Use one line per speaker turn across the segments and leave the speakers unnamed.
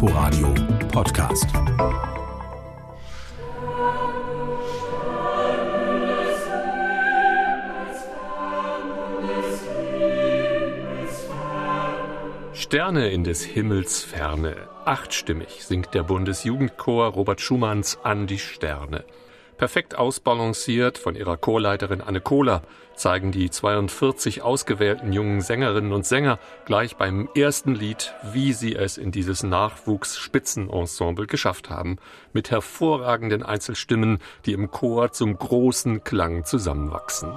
Inforadio Podcast.
Sterne in des Himmels Ferne. Achtstimmig singt der Bundesjugendchor Robert Schumanns An die Sterne. Perfekt ausbalanciert von ihrer Chorleiterin Anne Kohler zeigen die 42 ausgewählten jungen Sängerinnen und Sänger gleich beim ersten Lied, wie sie es in dieses Nachwuchs-Spitzenensemble geschafft haben, mit hervorragenden Einzelstimmen, die im Chor zum großen Klang zusammenwachsen.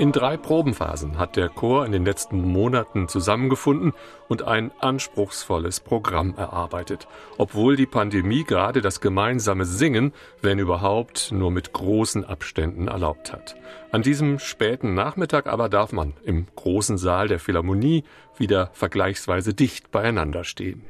In drei Probenphasen hat der Chor in den letzten Monaten zusammengefunden und ein anspruchsvolles Programm erarbeitet, obwohl die Pandemie gerade das gemeinsame Singen, wenn überhaupt, nur mit großen Abständen erlaubt hat. An diesem späten Nachmittag aber darf man im großen Saal der Philharmonie wieder vergleichsweise dicht beieinander stehen.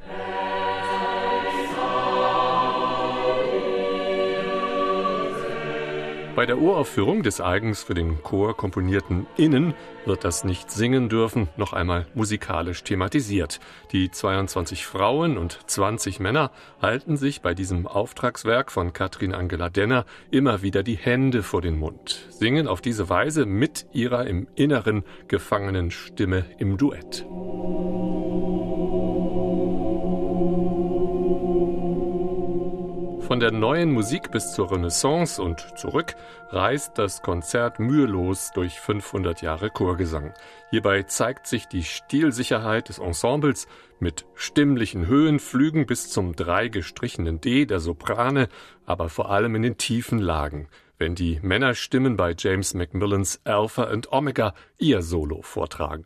Bei der Uraufführung des eigens für den Chor komponierten Innen wird das Nicht-Singen dürfen noch einmal musikalisch thematisiert. Die 22 Frauen und 20 Männer halten sich bei diesem Auftragswerk von Katrin Angela Denner immer wieder die Hände vor den Mund, singen auf diese Weise mit ihrer im Inneren gefangenen Stimme im Duett. Von der neuen Musik bis zur Renaissance und zurück reist das Konzert mühelos durch 500 Jahre Chorgesang. Hierbei zeigt sich die Stilsicherheit des Ensembles mit stimmlichen Höhenflügen bis zum drei gestrichenen D der Soprane, aber vor allem in den tiefen Lagen, wenn die Männerstimmen bei James Macmillans Alpha and Omega ihr Solo vortragen.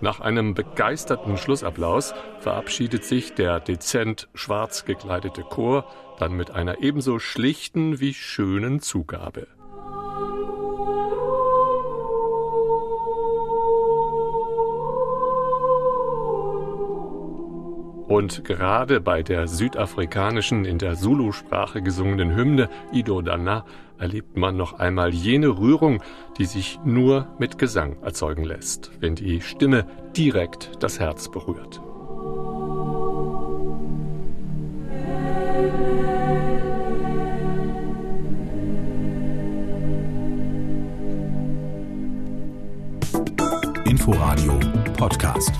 Nach einem begeisterten Schlussapplaus verabschiedet sich der dezent schwarz gekleidete Chor dann mit einer ebenso schlichten wie schönen Zugabe. Und gerade bei der südafrikanischen, in der Zulu-Sprache gesungenen Hymne Ido Dana erlebt man noch einmal jene Rührung, die sich nur mit Gesang erzeugen lässt, wenn die Stimme direkt das Herz berührt. Inforadio Podcast.